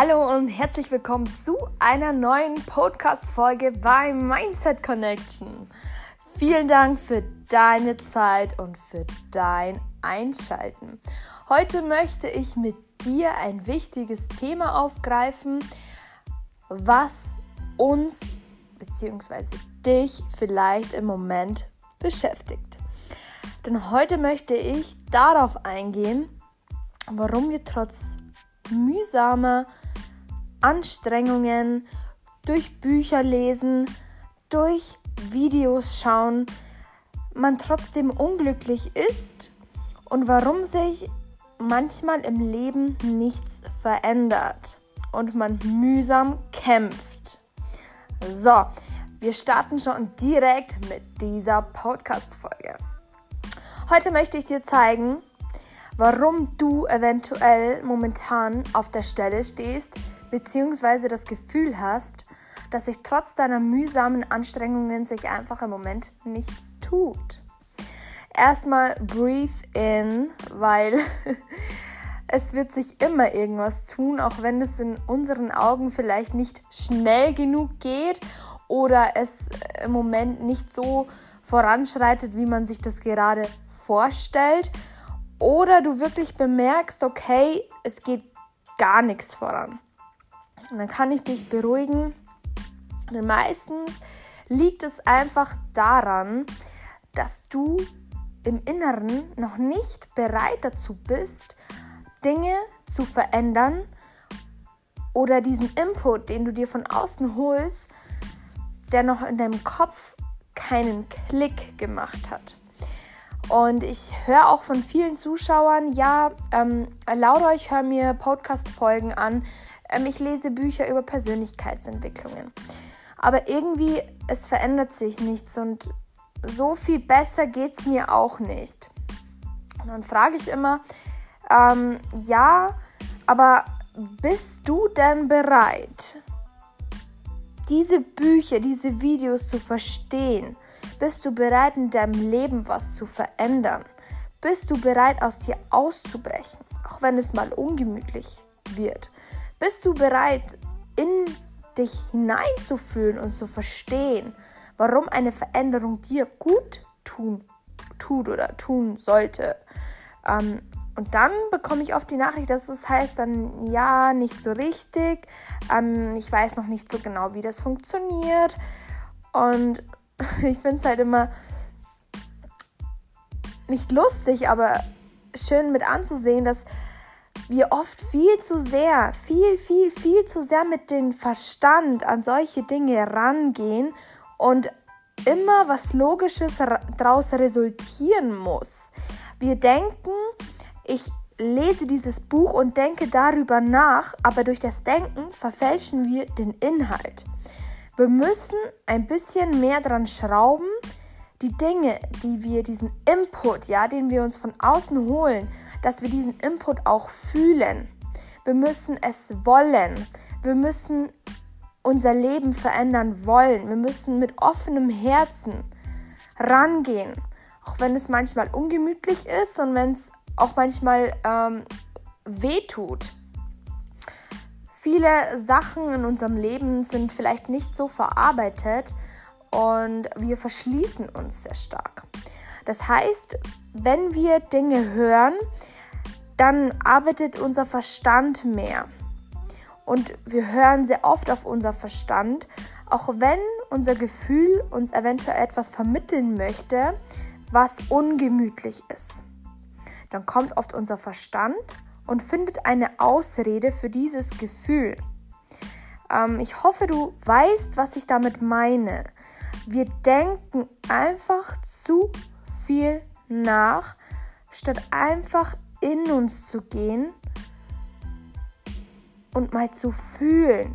Hallo und herzlich willkommen zu einer neuen Podcast-Folge bei Mindset Connection. Vielen Dank für deine Zeit und für dein Einschalten. Heute möchte ich mit dir ein wichtiges Thema aufgreifen, was uns bzw. dich vielleicht im Moment beschäftigt. Denn heute möchte ich darauf eingehen, warum wir trotz mühsamer Anstrengungen, durch Bücher lesen, durch Videos schauen, man trotzdem unglücklich ist und warum sich manchmal im Leben nichts verändert und man mühsam kämpft. So, wir starten schon direkt mit dieser Podcast-Folge. Heute möchte ich dir zeigen, warum du eventuell momentan auf der Stelle stehst, beziehungsweise das Gefühl hast, dass sich trotz deiner mühsamen Anstrengungen sich einfach im Moment nichts tut. Erstmal breathe in, weil es wird sich immer irgendwas tun, auch wenn es in unseren Augen vielleicht nicht schnell genug geht oder es im Moment nicht so voranschreitet, wie man sich das gerade vorstellt. Oder du wirklich bemerkst, okay, es geht gar nichts voran. Und dann kann ich dich beruhigen. Denn meistens liegt es einfach daran, dass du im Inneren noch nicht bereit dazu bist, Dinge zu verändern oder diesen Input, den du dir von außen holst, der noch in deinem Kopf keinen Klick gemacht hat. Und ich höre auch von vielen Zuschauern, ja, ähm, Laura, ich höre mir Podcast-Folgen an, ähm, ich lese Bücher über Persönlichkeitsentwicklungen. Aber irgendwie, es verändert sich nichts und so viel besser geht es mir auch nicht. Und dann frage ich immer, ähm, ja, aber bist du denn bereit, diese Bücher, diese Videos zu verstehen? Bist du bereit, in deinem Leben was zu verändern? Bist du bereit, aus dir auszubrechen, auch wenn es mal ungemütlich wird? Bist du bereit, in dich hineinzufühlen und zu verstehen, warum eine Veränderung dir gut tun, tut oder tun sollte? Ähm, und dann bekomme ich oft die Nachricht, dass es heißt dann, ja, nicht so richtig. Ähm, ich weiß noch nicht so genau, wie das funktioniert. Und ich finde es halt immer nicht lustig, aber schön mit anzusehen, dass wir oft viel zu sehr, viel, viel, viel zu sehr mit dem Verstand an solche Dinge rangehen und immer was Logisches daraus resultieren muss. Wir denken, ich lese dieses Buch und denke darüber nach, aber durch das Denken verfälschen wir den Inhalt. Wir müssen ein bisschen mehr dran schrauben, die Dinge, die wir, diesen Input, ja, den wir uns von außen holen, dass wir diesen Input auch fühlen. Wir müssen es wollen. Wir müssen unser Leben verändern wollen. Wir müssen mit offenem Herzen rangehen. Auch wenn es manchmal ungemütlich ist und wenn es auch manchmal ähm, wehtut. Viele Sachen in unserem Leben sind vielleicht nicht so verarbeitet und wir verschließen uns sehr stark. Das heißt, wenn wir Dinge hören, dann arbeitet unser Verstand mehr. Und wir hören sehr oft auf unser Verstand, auch wenn unser Gefühl uns eventuell etwas vermitteln möchte, was ungemütlich ist. Dann kommt oft unser Verstand und findet eine Ausrede für dieses Gefühl. Ähm, ich hoffe, du weißt, was ich damit meine. Wir denken einfach zu viel nach, statt einfach in uns zu gehen und mal zu fühlen.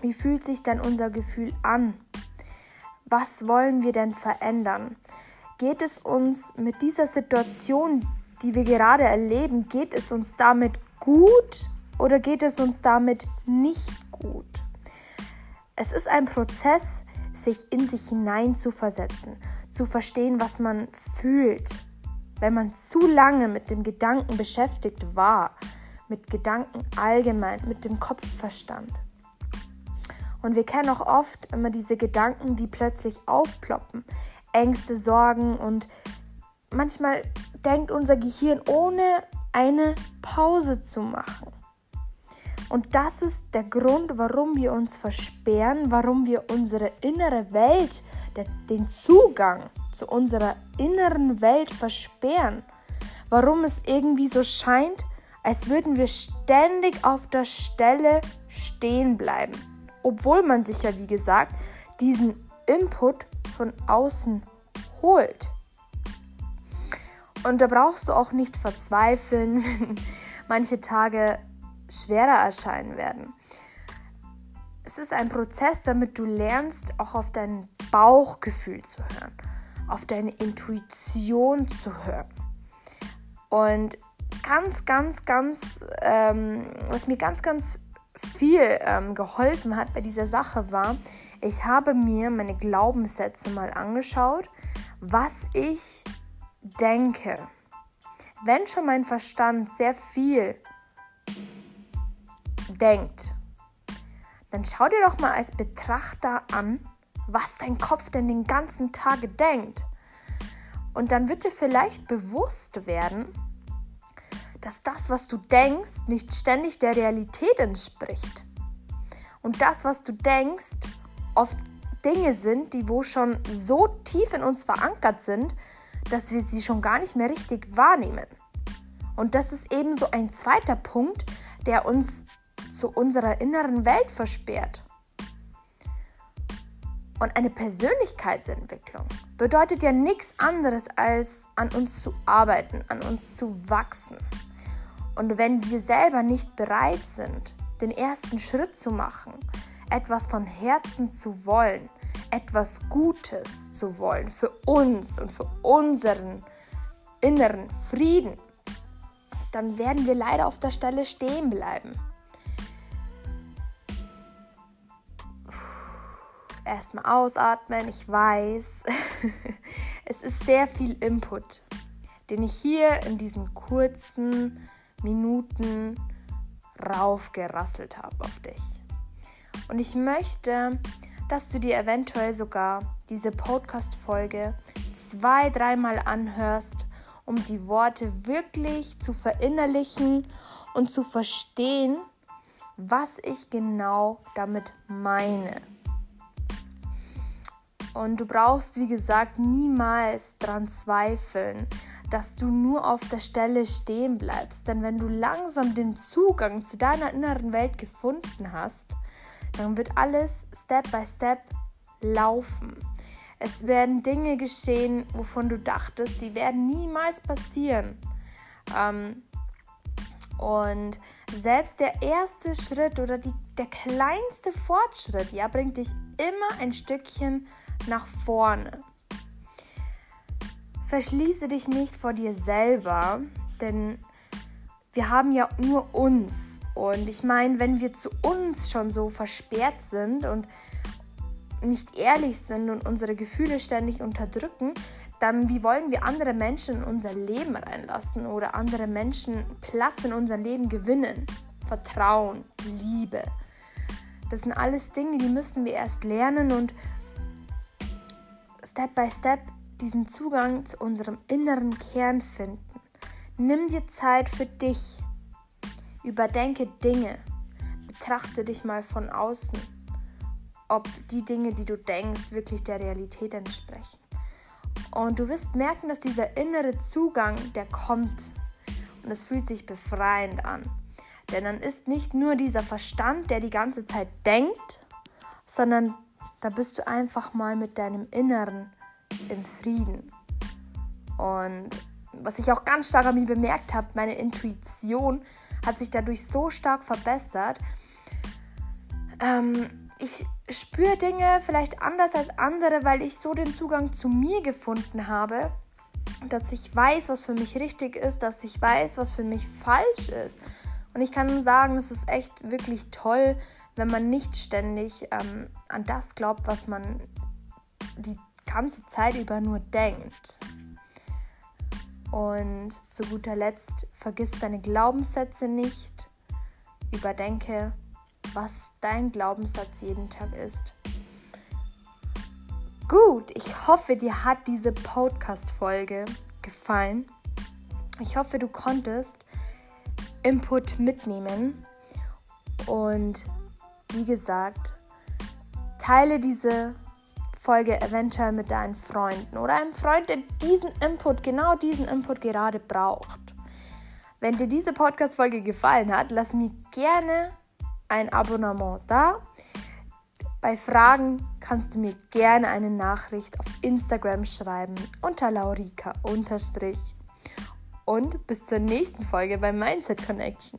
Wie fühlt sich denn unser Gefühl an? Was wollen wir denn verändern? Geht es uns mit dieser Situation, die wir gerade erleben, geht es uns damit gut oder geht es uns damit nicht gut? Es ist ein Prozess, sich in sich hinein zu versetzen, zu verstehen, was man fühlt. Wenn man zu lange mit dem Gedanken beschäftigt war, mit Gedanken allgemein, mit dem Kopfverstand. Und wir kennen auch oft immer diese Gedanken, die plötzlich aufploppen. Ängste, Sorgen und manchmal denkt unser Gehirn ohne eine Pause zu machen. Und das ist der Grund, warum wir uns versperren, warum wir unsere innere Welt, der, den Zugang zu unserer inneren Welt versperren. Warum es irgendwie so scheint, als würden wir ständig auf der Stelle stehen bleiben. Obwohl man sich ja, wie gesagt, diesen Input von außen holt. Und da brauchst du auch nicht verzweifeln, wenn manche Tage schwerer erscheinen werden. Es ist ein Prozess, damit du lernst, auch auf dein Bauchgefühl zu hören, auf deine Intuition zu hören. Und ganz, ganz, ganz, ähm, was mir ganz, ganz viel ähm, geholfen hat bei dieser Sache war, ich habe mir meine Glaubenssätze mal angeschaut, was ich denke. Wenn schon mein Verstand sehr viel denkt, dann schau dir doch mal als Betrachter an, was dein Kopf denn den ganzen Tag denkt. Und dann wird dir vielleicht bewusst werden, dass das, was du denkst, nicht ständig der Realität entspricht. Und das, was du denkst, oft Dinge sind, die wo schon so tief in uns verankert sind, dass wir sie schon gar nicht mehr richtig wahrnehmen. Und das ist eben so ein zweiter Punkt, der uns zu unserer inneren Welt versperrt. Und eine Persönlichkeitsentwicklung bedeutet ja nichts anderes als an uns zu arbeiten, an uns zu wachsen. Und wenn wir selber nicht bereit sind, den ersten Schritt zu machen, etwas von Herzen zu wollen, etwas Gutes zu wollen für uns und für unseren inneren Frieden, dann werden wir leider auf der Stelle stehen bleiben. Erstmal ausatmen, ich weiß, es ist sehr viel Input, den ich hier in diesen kurzen Minuten raufgerasselt habe auf dich. Und ich möchte, dass du dir eventuell sogar diese Podcast-Folge zwei, dreimal anhörst, um die Worte wirklich zu verinnerlichen und zu verstehen, was ich genau damit meine. Und du brauchst, wie gesagt, niemals dran zweifeln, dass du nur auf der Stelle stehen bleibst. Denn wenn du langsam den Zugang zu deiner inneren Welt gefunden hast, dann wird alles Step by Step laufen. Es werden Dinge geschehen, wovon du dachtest, die werden niemals passieren. Ähm, und selbst der erste Schritt oder die, der kleinste Fortschritt, ja, bringt dich immer ein Stückchen nach vorne. Verschließe dich nicht vor dir selber, denn wir haben ja nur uns. Und ich meine, wenn wir zu uns schon so versperrt sind und nicht ehrlich sind und unsere Gefühle ständig unterdrücken, dann wie wollen wir andere Menschen in unser Leben reinlassen oder andere Menschen Platz in unser Leben gewinnen? Vertrauen, Liebe. Das sind alles Dinge, die müssen wir erst lernen und Step by Step diesen Zugang zu unserem inneren Kern finden. Nimm dir Zeit für dich. Überdenke Dinge. Betrachte dich mal von außen, ob die Dinge, die du denkst, wirklich der Realität entsprechen. Und du wirst merken, dass dieser innere Zugang, der kommt. Und es fühlt sich befreiend an. Denn dann ist nicht nur dieser Verstand, der die ganze Zeit denkt, sondern da bist du einfach mal mit deinem Inneren im Frieden. Und was ich auch ganz stark an mir bemerkt habe, meine Intuition hat sich dadurch so stark verbessert. Ähm, ich spüre Dinge vielleicht anders als andere, weil ich so den Zugang zu mir gefunden habe, dass ich weiß, was für mich richtig ist, dass ich weiß, was für mich falsch ist. Und ich kann sagen, es ist echt wirklich toll, wenn man nicht ständig ähm, an das glaubt, was man die ganze Zeit über nur denkt. Und zu guter Letzt, vergiss deine Glaubenssätze nicht. überdenke, was dein Glaubenssatz jeden Tag ist. Gut, ich hoffe, dir hat diese Podcast-Folge gefallen. Ich hoffe, du konntest Input mitnehmen. Und wie gesagt, teile diese Folge eventuell mit deinen Freunden oder einem Freund, der diesen Input, genau diesen Input gerade braucht. Wenn dir diese Podcast-Folge gefallen hat, lass mir gerne ein Abonnement da. Bei Fragen kannst du mir gerne eine Nachricht auf Instagram schreiben unter laurika- und bis zur nächsten Folge bei Mindset Connection.